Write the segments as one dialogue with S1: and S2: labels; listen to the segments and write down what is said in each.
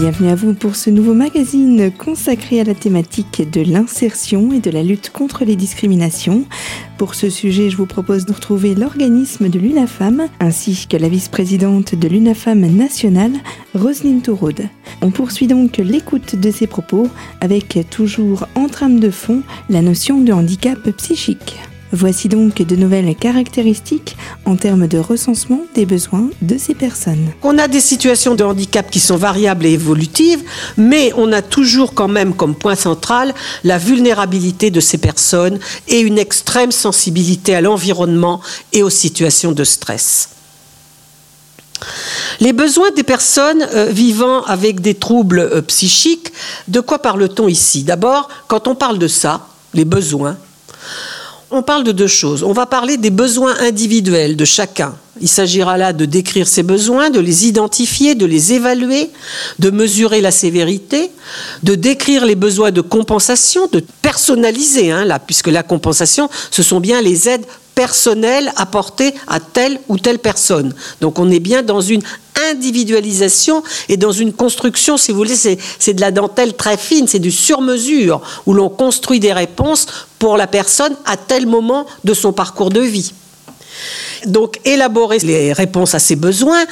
S1: Bienvenue à vous pour ce nouveau magazine consacré à la thématique de l'insertion et de la lutte contre les discriminations. Pour ce sujet, je vous propose de retrouver l'organisme de l'UNAFAM ainsi que la vice-présidente de l'UNAFAM nationale, Roselyne Touroud. On poursuit donc l'écoute de ses propos avec toujours en trame de fond la notion de handicap psychique. Voici donc de nouvelles caractéristiques en termes de recensement des besoins de ces personnes.
S2: On a des situations de handicap qui sont variables et évolutives, mais on a toujours quand même comme point central la vulnérabilité de ces personnes et une extrême sensibilité à l'environnement et aux situations de stress. Les besoins des personnes euh, vivant avec des troubles euh, psychiques, de quoi parle-t-on ici? D'abord, quand on parle de ça, les besoins, on parle de deux choses. On va parler des besoins individuels de chacun. Il s'agira là de décrire ses besoins, de les identifier, de les évaluer, de mesurer la sévérité, de décrire les besoins de compensation, de personnaliser, hein, là, puisque la compensation, ce sont bien les aides personnelles apportées à telle ou telle personne. Donc on est bien dans une individualisation et dans une construction, si vous voulez, c'est de la dentelle très fine, c'est du sur-mesure, où l'on construit des réponses pour la personne à tel moment de son parcours de vie. Donc élaborer les réponses à ses besoins,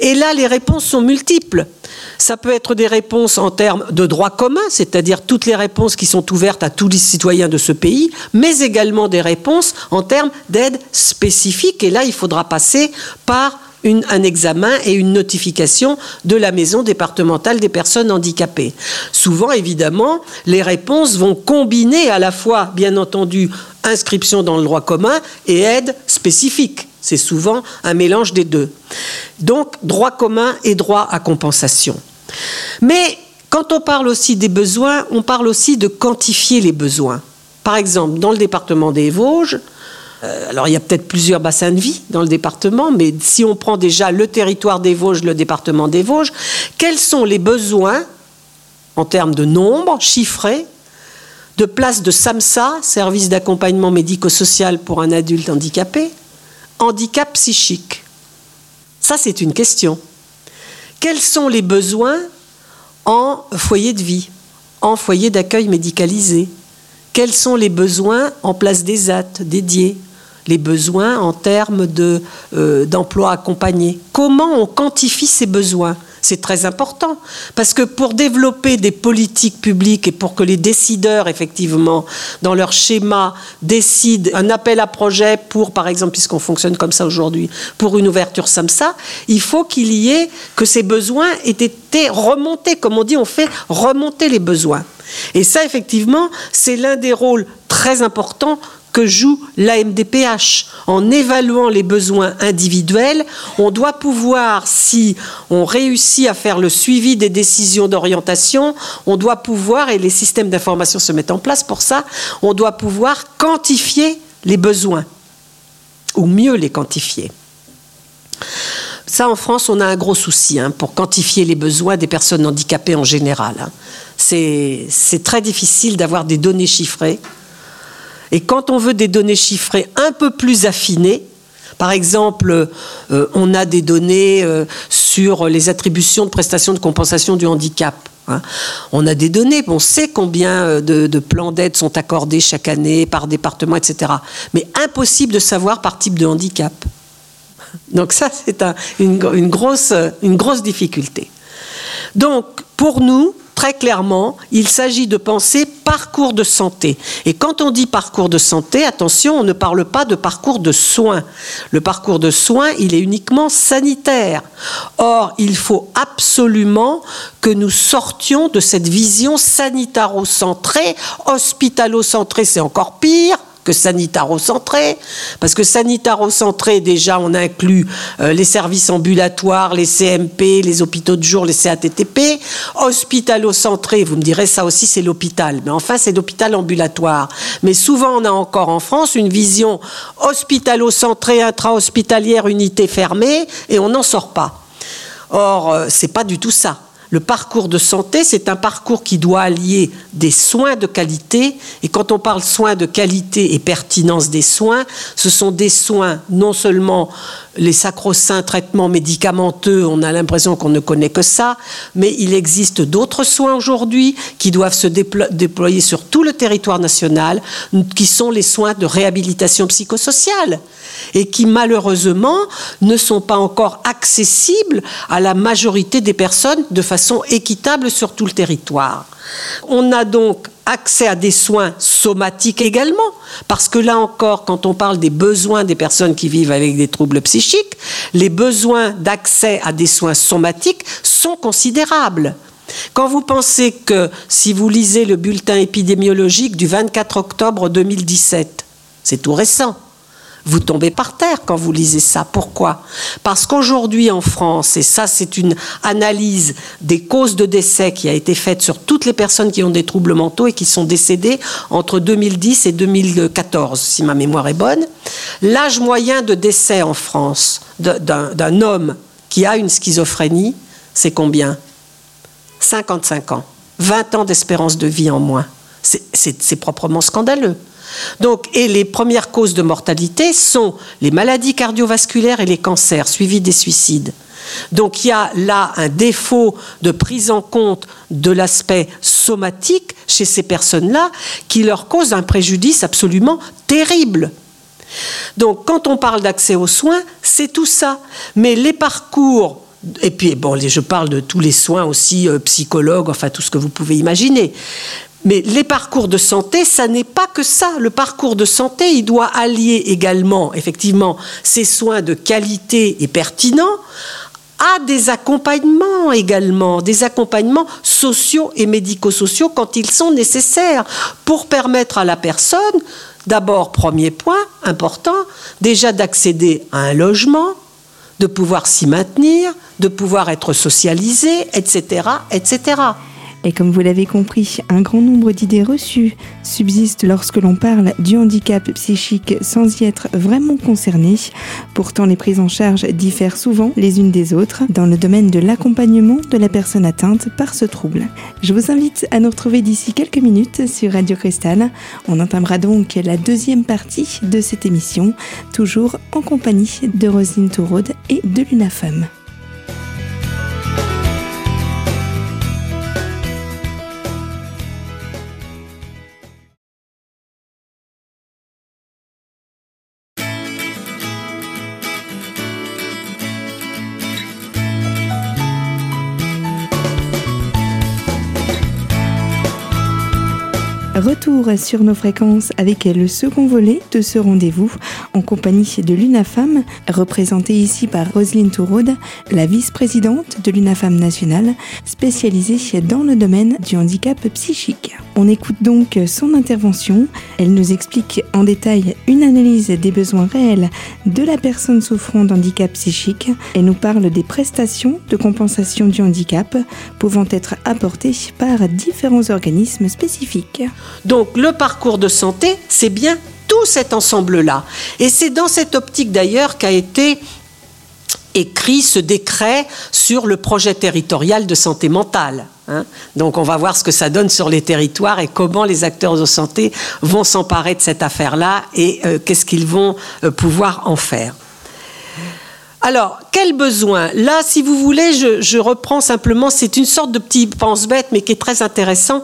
S2: et là les réponses sont multiples. Ça peut être des réponses en termes de droit commun, c'est-à-dire toutes les réponses qui sont ouvertes à tous les citoyens de ce pays, mais également des réponses en termes d'aide spécifique. Et là, il faudra passer par un examen et une notification de la maison départementale des personnes handicapées. Souvent, évidemment, les réponses vont combiner à la fois, bien entendu, inscription dans le droit commun et aide spécifique. C'est souvent un mélange des deux. Donc, droit commun et droit à compensation. Mais quand on parle aussi des besoins, on parle aussi de quantifier les besoins. Par exemple, dans le département des Vosges, euh, alors il y a peut-être plusieurs bassins de vie dans le département, mais si on prend déjà le territoire des Vosges, le département des Vosges, quels sont les besoins en termes de nombre chiffrés de places de SAMSA, service d'accompagnement médico-social pour un adulte handicapé, handicap psychique? Ça, c'est une question. Quels sont les besoins en foyer de vie, en foyer d'accueil médicalisé? Quels sont les besoins en place des AT dédiés les besoins en termes euh, d'emploi accompagné? Comment on quantifie ces besoins? C'est très important. Parce que pour développer des politiques publiques et pour que les décideurs, effectivement, dans leur schéma, décident un appel à projet pour, par exemple, puisqu'on fonctionne comme ça aujourd'hui, pour une ouverture SAMSA, il faut qu'il y ait que ces besoins aient été remontés. Comme on dit, on fait remonter les besoins. Et ça, effectivement, c'est l'un des rôles très importants que joue l'AMDPH. En évaluant les besoins individuels, on doit pouvoir, si on réussit à faire le suivi des décisions d'orientation, on doit pouvoir, et les systèmes d'information se mettent en place pour ça, on doit pouvoir quantifier les besoins, ou mieux les quantifier. Ça, en France, on a un gros souci hein, pour quantifier les besoins des personnes handicapées en général. Hein. C'est très difficile d'avoir des données chiffrées. Et quand on veut des données chiffrées un peu plus affinées, par exemple, euh, on a des données euh, sur les attributions de prestations de compensation du handicap. Hein. On a des données, on sait combien euh, de, plans d'aide sont accordés chaque année par département, etc. Mais impossible de savoir par type de handicap. Donc ça, c'est une, grosse, une grosse difficulté. Donc, pour nous, très clairement, il s'agit de penser parcours de santé. Et quand on dit parcours de santé, attention, on ne parle pas de parcours de soins. Le parcours de soins, il est uniquement sanitaire. Or, il faut absolument que nous sortions de cette vision sanitaro-centrée, hospitalo-centrée, c'est encore pire, que sanitaro-centré, parce que sanitaro-centré, déjà, on inclut euh, les services ambulatoires, les CMP, les hôpitaux de jour, les CATTP. Hospitalo-centré, vous me direz, ça aussi, c'est l'hôpital. Mais enfin, c'est l'hôpital ambulatoire. Mais souvent, on a encore en France une vision hospitalo-centrée, intra-hospitalière, unité fermée, et on n'en sort pas. Or, euh, c'est pas du tout ça. Le parcours de santé, c'est un parcours qui doit allier des soins de qualité. Et quand on parle soins de qualité et pertinence des soins, ce sont des soins non seulement les sacro-saints traitements médicamenteux, on a l'impression qu'on ne connaît que ça, mais il existe d'autres soins aujourd'hui qui doivent se déployer sur tout le territoire national, qui sont les soins de réhabilitation psychosociale et qui malheureusement ne sont pas encore accessibles à la majorité des personnes de façon équitable sur tout le territoire. On a donc accès à des soins somatiques également, parce que là encore, quand on parle des besoins des personnes qui vivent avec des troubles psychiques, les besoins d'accès à des soins somatiques sont considérables. Quand vous pensez que si vous lisez le bulletin épidémiologique du 24 octobre 2017, c'est tout récent, vous tombez par terre quand vous lisez ça. Pourquoi? Parce qu'aujourd'hui en France, et ça c'est une analyse des causes de décès qui a été faite sur toutes les personnes qui ont des troubles mentaux et qui sont décédées entre 2010 et 2014, si ma mémoire est bonne, l'âge moyen de décès en France d'un homme qui a une schizophrénie, c'est combien? 55 ans. 20 ans d'espérance de vie en moins. C'est proprement scandaleux. Donc, et les premières causes de mortalité sont les maladies cardiovasculaires et les cancers, suivis des suicides. Donc il y a là un défaut de prise en compte de l'aspect somatique chez ces personnes-là qui leur cause un préjudice absolument terrible. Donc quand on parle d'accès aux soins, c'est tout ça. Mais les parcours et puis, je parle de tous les soins aussi, euh, psychologues, enfin tout ce que vous pouvez imaginer. Mais les parcours de santé, ça n'est pas que ça. Le parcours de santé, il doit allier également, effectivement, ces soins de qualité et pertinents à des accompagnements également, des accompagnements sociaux et médico-sociaux quand ils sont nécessaires pour permettre à la personne, d'abord, premier point important, déjà d'accéder à un logement, de pouvoir s'y maintenir, de pouvoir être socialisé, etc., etc.
S1: Et comme vous l'avez compris, un grand nombre d'idées reçues subsistent lorsque l'on parle du handicap psychique sans y être vraiment concerné. Pourtant, les prises en charge diffèrent souvent les unes des autres dans le domaine de l'accompagnement de la personne atteinte par ce trouble. Je vous invite à nous retrouver d'ici quelques minutes sur Radio Cristal. On entamera donc la deuxième partie de cette émission, toujours en compagnie de Rosine Tourode et de Luna Femme. Retour sur nos fréquences avec le second volet de ce rendez-vous en compagnie de l'UNAFAM, représentée ici par Roselyne Touraude, la vice-présidente de l'UNAFAM nationale, spécialisée dans le domaine du handicap psychique. On écoute donc son intervention. Elle nous explique en détail une analyse des besoins réels de la personne souffrant d'handicap psychique et nous parle des prestations de compensation du handicap pouvant être apportées par différents organismes spécifiques.
S2: Donc le parcours de santé, c'est bien tout cet ensemble-là. Et c'est dans cette optique d'ailleurs qu'a été écrit ce décret sur le projet territorial de santé mentale. Hein. Donc on va voir ce que ça donne sur les territoires et comment les acteurs de santé vont s'emparer de cette affaire-là et euh, qu'est-ce qu'ils vont euh, pouvoir en faire. Alors, quel besoin? Là, si vous voulez, je, je reprends simplement, c'est une sorte de petit pense-bête, mais qui est très intéressant.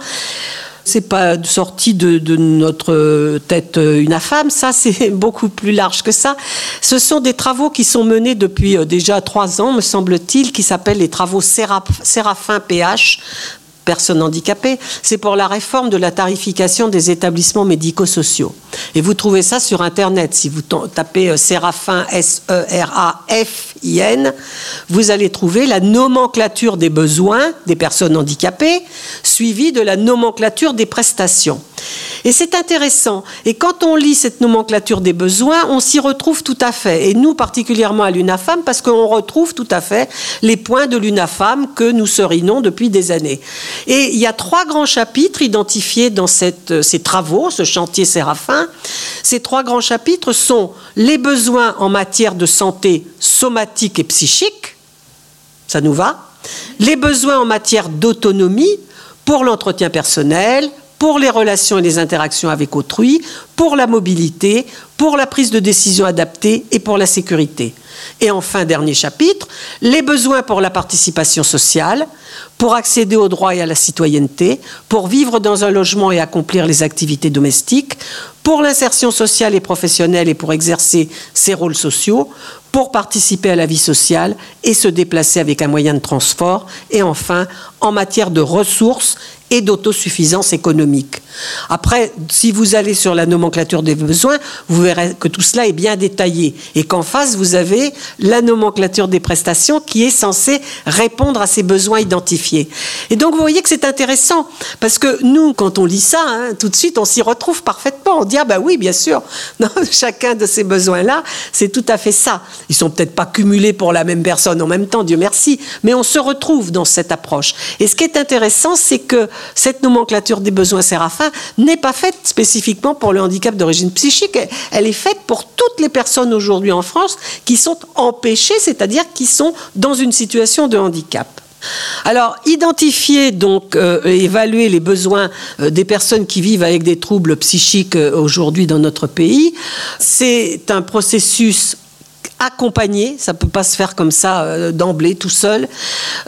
S2: C'est pas sorti de, notre tête une femme, ça c'est beaucoup plus large que ça. Ce sont des travaux qui sont menés depuis euh, déjà trois ans, me semble-t-il, qui s'appellent les travaux Séraphin PH personnes handicapées, c'est pour la réforme de la tarification des établissements médico-sociaux. Et vous trouvez ça sur Internet. Si vous tapez euh, Séraphin, S-E-R-A-F-I-N, vous allez trouver la nomenclature des besoins des personnes handicapées, suivie de la nomenclature des prestations. Et c'est intéressant. Et quand on lit cette nomenclature des besoins, on s'y retrouve tout à fait. Et nous, particulièrement à l'UNAFAM, parce qu'on retrouve tout à fait les points de l'UNAFAM que nous serinons depuis des années. Et il y a trois grands chapitres identifiés dans euh, ces travaux, ce chantier Séraphin. Ces trois grands chapitres sont les besoins en matière de santé somatique et psychique, ça nous va, les besoins en matière d'autonomie pour l'entretien personnel, pour les relations et les interactions avec autrui, pour la mobilité, pour la prise de décision adaptée et pour la sécurité. Et enfin, dernier chapitre, les besoins pour la participation sociale, pour accéder aux droits et à la citoyenneté, pour vivre dans un logement et accomplir les activités domestiques, pour l'insertion sociale et professionnelle et pour exercer ses rôles sociaux, pour participer à la vie sociale et se déplacer avec un moyen de transport, et enfin en matière de ressources et d'autosuffisance économique. Après, si vous allez sur la nomenclature des besoins, vous verrez que tout cela est bien détaillé et qu'en face, vous avez la nomenclature des prestations qui est censée répondre à ces besoins identifiés. Et donc, vous voyez que c'est intéressant parce que nous, quand on lit ça, hein, tout de suite, on s'y retrouve parfaitement. On dit, ah ben oui, bien sûr, chacun de ces besoins-là, c'est tout à fait ça. Ils sont peut-être pas cumulés pour la même personne en même temps, Dieu merci, mais on se retrouve dans cette approche. Et ce qui est intéressant, c'est que cette nomenclature des besoins séraphins n'est pas faite spécifiquement pour le handicap d'origine psychique. Elle est faite pour toutes les personnes aujourd'hui en France qui sont empêchées, c'est-à-dire qui sont dans une situation de handicap. Alors, identifier donc euh, évaluer les besoins euh, des personnes qui vivent avec des troubles psychiques euh, aujourd'hui dans notre pays, c'est un processus accompagné, ça ne peut pas se faire comme ça euh, d'emblée tout seul.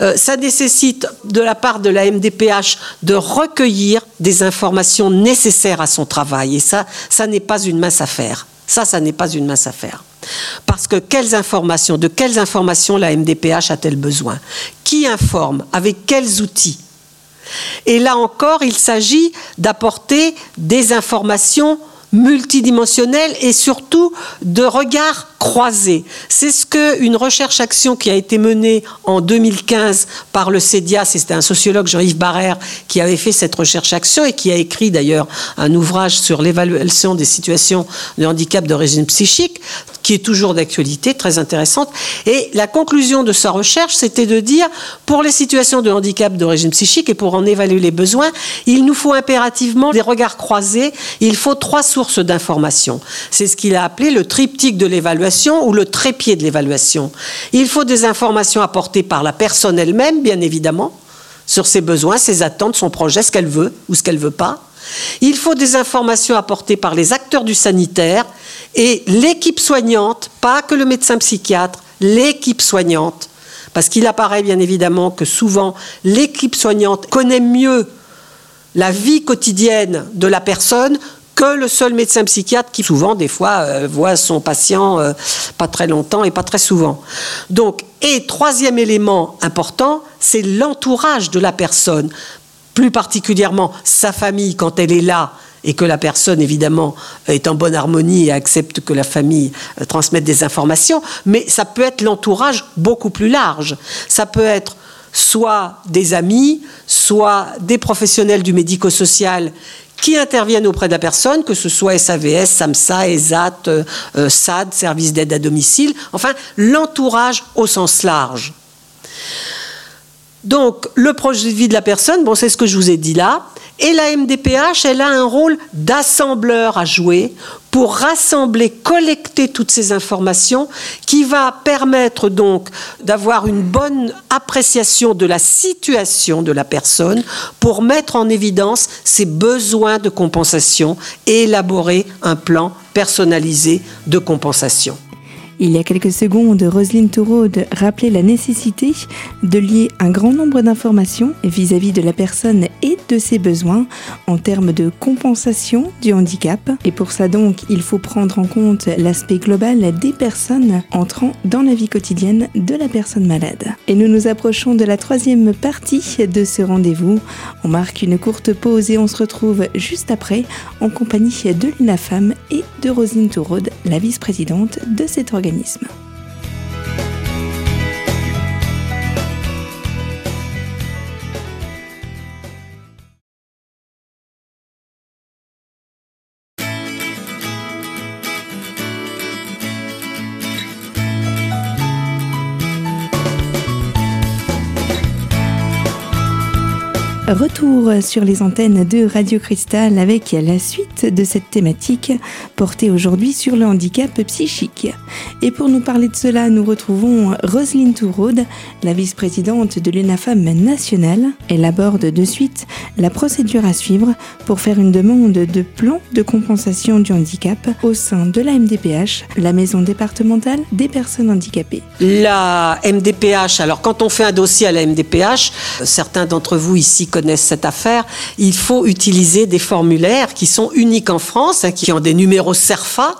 S2: Euh, ça nécessite de la part de la MDPH de recueillir des informations nécessaires à son travail. Et ça, ça n'est pas une mince affaire. Ça, ça n'est pas une mince affaire. Parce que quelles informations, de quelles informations la MDPH a-t-elle besoin? Qui informe? Avec quels outils? Et là encore, il s'agit d'apporter des informations multidimensionnelles et surtout de regards croisés. C'est ce qu'une recherche-action qui a été menée en 2015 par le CEDIA, c'était un sociologue Jean-Yves Barrère qui avait fait cette recherche-action et qui a écrit d'ailleurs un ouvrage sur l'évaluation des situations de handicap d'origine psychique, qui est toujours d'actualité, très intéressante. Et la conclusion de sa recherche, c'était de dire, pour les situations de handicap d'origine psychique et pour en évaluer les besoins, il nous faut impérativement des regards croisés, il faut trois sources d'information. C'est ce qu'il a appelé le triptyque de l'évaluation ou le trépied de l'évaluation. Il faut des informations apportées par la personne elle-même, bien évidemment, sur ses besoins, ses attentes, son projet, ce qu'elle veut ou ce qu'elle ne veut pas. Il faut des informations apportées par les acteurs du sanitaire et l'équipe soignante, pas que le médecin psychiatre, l'équipe soignante. Parce qu'il apparaît bien évidemment que souvent l'équipe soignante connaît mieux la vie quotidienne de la personne que le seul médecin psychiatre qui souvent des fois euh, voit son patient euh, pas très longtemps et pas très souvent. Et troisième élément important, c'est l'entourage de la personne, plus particulièrement sa famille quand elle est là et que la personne, évidemment, est en bonne harmonie et accepte que la famille euh, transmette des informations, mais ça peut être l'entourage beaucoup plus large. Ça peut être soit des amis, soit des professionnels du médico-social qui interviennent auprès de la personne, que ce soit SAVS, SAMSA, ESAT, euh, euh, SAD, service d'aide à domicile, enfin l'entourage au sens large. Donc, le projet de vie de la personne, bon, c'est ce que je vous ai dit là. Et la MDPH, elle a un rôle d'assembleur à jouer pour rassembler, collecter toutes ces informations qui va permettre donc d'avoir une bonne appréciation de la situation de la personne pour mettre en évidence ses besoins de compensation et élaborer un plan personnalisé de compensation.
S1: Il y a quelques secondes, Roselyne Touraude rappelait la nécessité de lier un grand nombre d'informations vis-à-vis de la personne et de ses besoins en termes de compensation du handicap. Et pour ça donc, il faut prendre en compte l'aspect global des personnes entrant dans la vie quotidienne de la personne malade. Et nous nous approchons de la troisième partie de ce rendez-vous. On marque une courte pause et on se retrouve juste après en compagnie de l'UNAFAM et de Roselyne Touraude, la vice-présidente de cet organisme organisme. Retour sur les antennes de Radio Cristal avec la suite de cette thématique portée aujourd'hui sur le handicap psychique. Et pour nous parler de cela, nous retrouvons Roselyne Touraude, la vice-présidente de l'UNAFAM nationale. Elle aborde de suite la procédure à suivre pour faire une demande de plan de compensation du handicap au sein de la MDPH, la maison départementale des personnes handicapées.
S2: La MDPH, alors quand on fait un dossier à la MDPH, certains d'entre vous ici connaissent cette affaire, il faut utiliser des formulaires qui sont uniques en France, hein, qui ont des numéros CERFA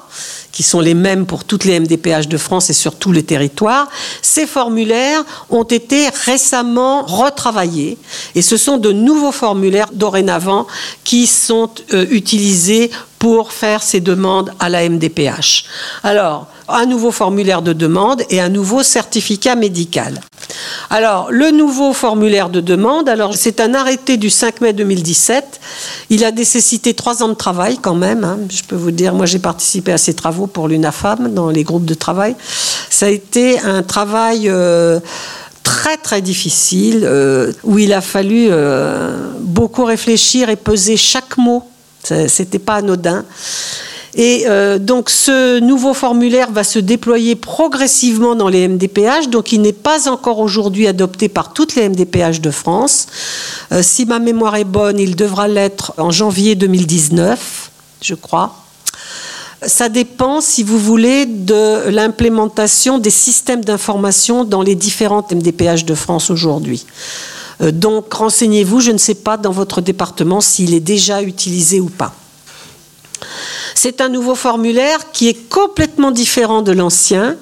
S2: qui sont les mêmes pour toutes les MDPH de France et sur tous les territoires. Ces formulaires ont été récemment retravaillés et ce sont de nouveaux formulaires dorénavant qui sont euh, utilisés pour faire ces demandes à la MDPH. Alors, un nouveau formulaire de demande et un nouveau certificat médical. Alors, le nouveau formulaire de demande, alors c'est un arrêté du 5 mai 2017. Il a nécessité trois ans de travail quand même. Hein. Je peux vous dire, moi j'ai participé à ces travaux pour l'UNAFAM dans les groupes de travail. Ça a été un travail euh, très très difficile euh, où il a fallu euh, beaucoup réfléchir et peser chaque mot. C'était pas anodin. Et euh, donc ce nouveau formulaire va se déployer progressivement dans les MDPH, donc il n'est pas encore aujourd'hui adopté par toutes les MDPH de France. Euh, si ma mémoire est bonne, il devra l'être en janvier 2019, je crois. Ça dépend, si vous voulez, de l'implémentation des systèmes d'information dans les différentes MDPH de France aujourd'hui. Euh, donc renseignez-vous, je ne sais pas dans votre département s'il est déjà utilisé ou pas. C'est un nouveau formulaire qui est complètement différent de l'ancien,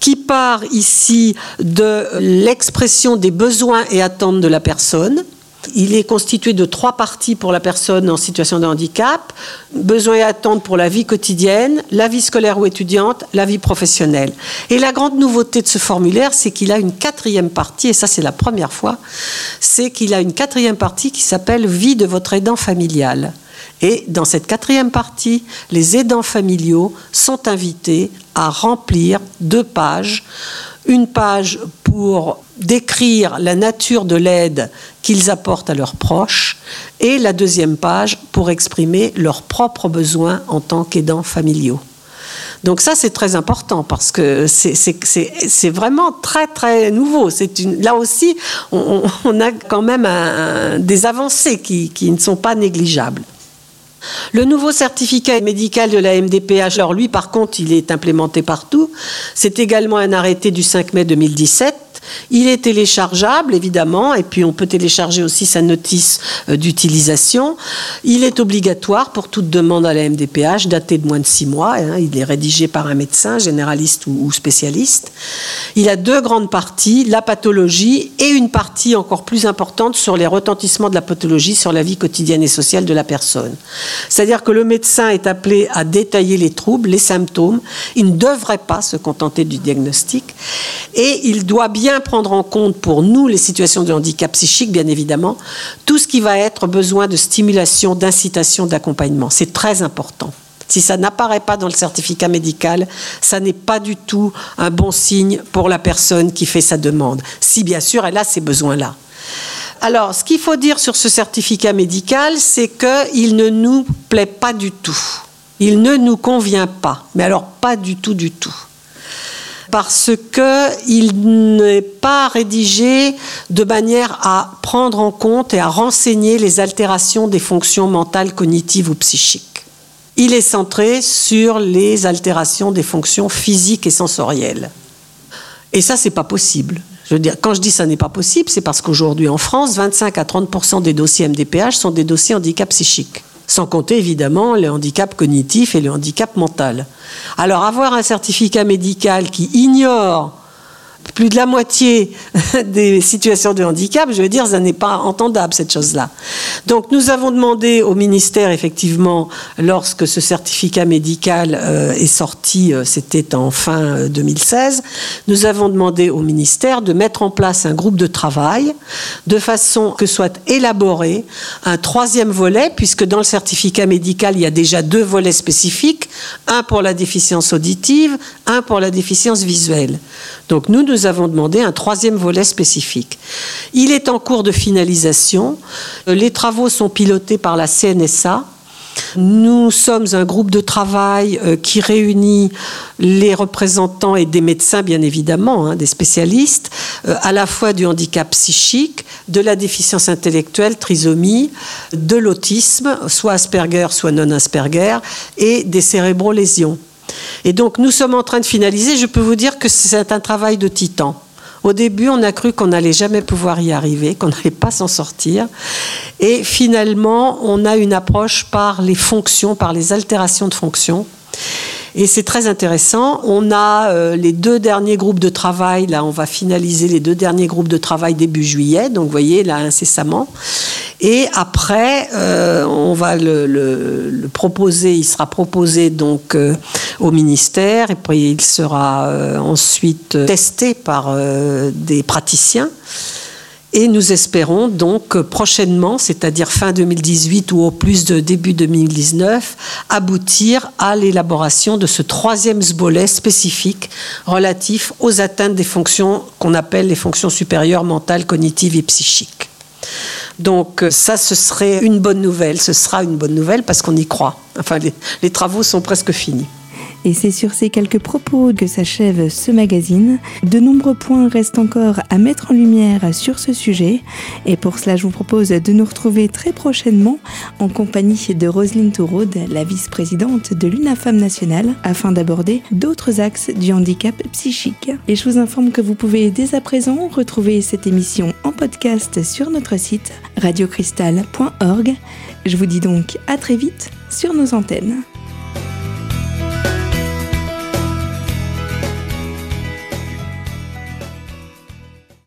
S2: qui part ici de l'expression des besoins et attentes de la personne. Il est constitué de trois parties pour la personne en situation de handicap, besoins et attentes pour la vie quotidienne, la vie scolaire ou étudiante, la vie professionnelle. Et la grande nouveauté de ce formulaire, c'est qu'il a une quatrième partie, et ça c'est la première fois, c'est qu'il a une quatrième partie qui s'appelle vie de votre aidant familial. Et dans cette quatrième partie, les aidants familiaux sont invités à remplir deux pages. Une page pour décrire la nature de l'aide qu'ils apportent à leurs proches et la deuxième page pour exprimer leurs propres besoins en tant qu'aidants familiaux. Donc ça, c'est très important parce que c'est vraiment très, très nouveau. Là aussi, on, a quand même des avancées qui ne sont pas négligeables. Le nouveau certificat médical de la MDPH, alors lui par contre, il est implémenté partout. C'est également un arrêté du 5 mai 2017 il est téléchargeable, évidemment, et puis on peut télécharger aussi sa notice euh, d'utilisation. Il est obligatoire pour toute demande à la MDPH, datée de moins de six mois. Hein. il est rédigé par un médecin, généraliste ou, spécialiste. Il a deux grandes parties, la pathologie et une partie encore plus importante sur les retentissements de la pathologie sur la vie quotidienne et sociale de la personne. C'est-à-dire que le médecin est appelé à détailler les troubles, les symptômes. Il ne devrait pas se contenter du diagnostic. Et il doit bien prendre en compte pour nous les situations de handicap psychique, bien évidemment, tout ce qui va être besoin de stimulation, d'incitation, d'accompagnement. C'est très important. Si ça n'apparaît pas dans le certificat médical, ça n'est pas du tout un bon signe pour la personne qui fait sa demande, si bien sûr elle a ces besoins-là. Alors, ce qu'il faut dire sur ce certificat médical, c'est qu'il ne nous plaît pas du tout. Il ne nous convient pas, mais alors pas du tout, du tout parce qu'il n'est pas rédigé de manière à prendre en compte et à renseigner les altérations des fonctions mentales, cognitives ou psychiques. Il est centré sur les altérations des fonctions physiques et sensorielles. Et ça, c'est pas possible. Quand je dis ça n'est pas possible, c'est parce qu'aujourd'hui en France, 25 à 30% des dossiers MDPH sont des dossiers handicap psychiques sans compter évidemment les handicaps cognitifs et le handicap mental. Alors avoir un certificat médical qui ignore plus de la moitié des situations de handicap, je veux dire, ça n'est pas entendable cette chose-là. Donc nous avons demandé au ministère, effectivement, lorsque ce certificat médical euh, est sorti, euh, c'était en fin 2016, euh, nous avons demandé au ministère de mettre en place un groupe de travail de façon que soit élaboré un troisième volet, puisque dans le certificat médical, il y a déjà deux volets spécifiques, un pour la déficience auditive, un pour la déficience visuelle. Donc nous nous avons demandé un troisième volet spécifique. Il est en cours de finalisation. Les travaux sont pilotés par la CNSA, nous sommes un groupe de travail euh, qui réunit les représentants et des médecins, bien évidemment, hein, des spécialistes, euh, à la fois du handicap psychique, de la déficience intellectuelle, trisomie, de l'autisme, soit Asperger, soit non Asperger, et des cérébrolésions. Et donc nous sommes en train de finaliser. Je peux vous dire que c'est un travail de titan. Au début, on a cru qu'on n'allait jamais pouvoir y arriver, qu'on n'allait pas s'en sortir. Et finalement, on a une approche par les fonctions, par les altérations de fonctions. Et c'est très intéressant. On a euh, les deux derniers groupes de travail. Là, on va finaliser les deux derniers groupes de travail début juillet. Donc, vous voyez, là, incessamment. Et après, euh, on va le, proposer. Il sera proposé donc euh, au ministère. Et puis, il sera ensuite testé par des praticiens. Et nous espérons donc prochainement, c'est-à-dire fin 2018 ou au plus de début 2019, aboutir à l'élaboration de ce troisième volet spécifique relatif aux atteintes des fonctions qu'on appelle les fonctions supérieures mentales, cognitives et psychiques. Donc ça, ce serait une bonne nouvelle, ce sera une bonne nouvelle parce qu'on y croit. Enfin, les, travaux sont presque finis.
S1: Et c'est sur ces quelques propos que s'achève ce magazine. De nombreux points restent encore à mettre en lumière sur ce sujet. Et pour cela, je vous propose de nous retrouver très prochainement en compagnie de Roselyne Touraud, la vice-présidente de l'UNAFAM nationale, afin d'aborder d'autres axes du handicap psychique. Et je vous informe que vous pouvez dès à présent retrouver cette émission en podcast sur notre site radiocristal.org. Je vous dis donc à très vite sur nos antennes.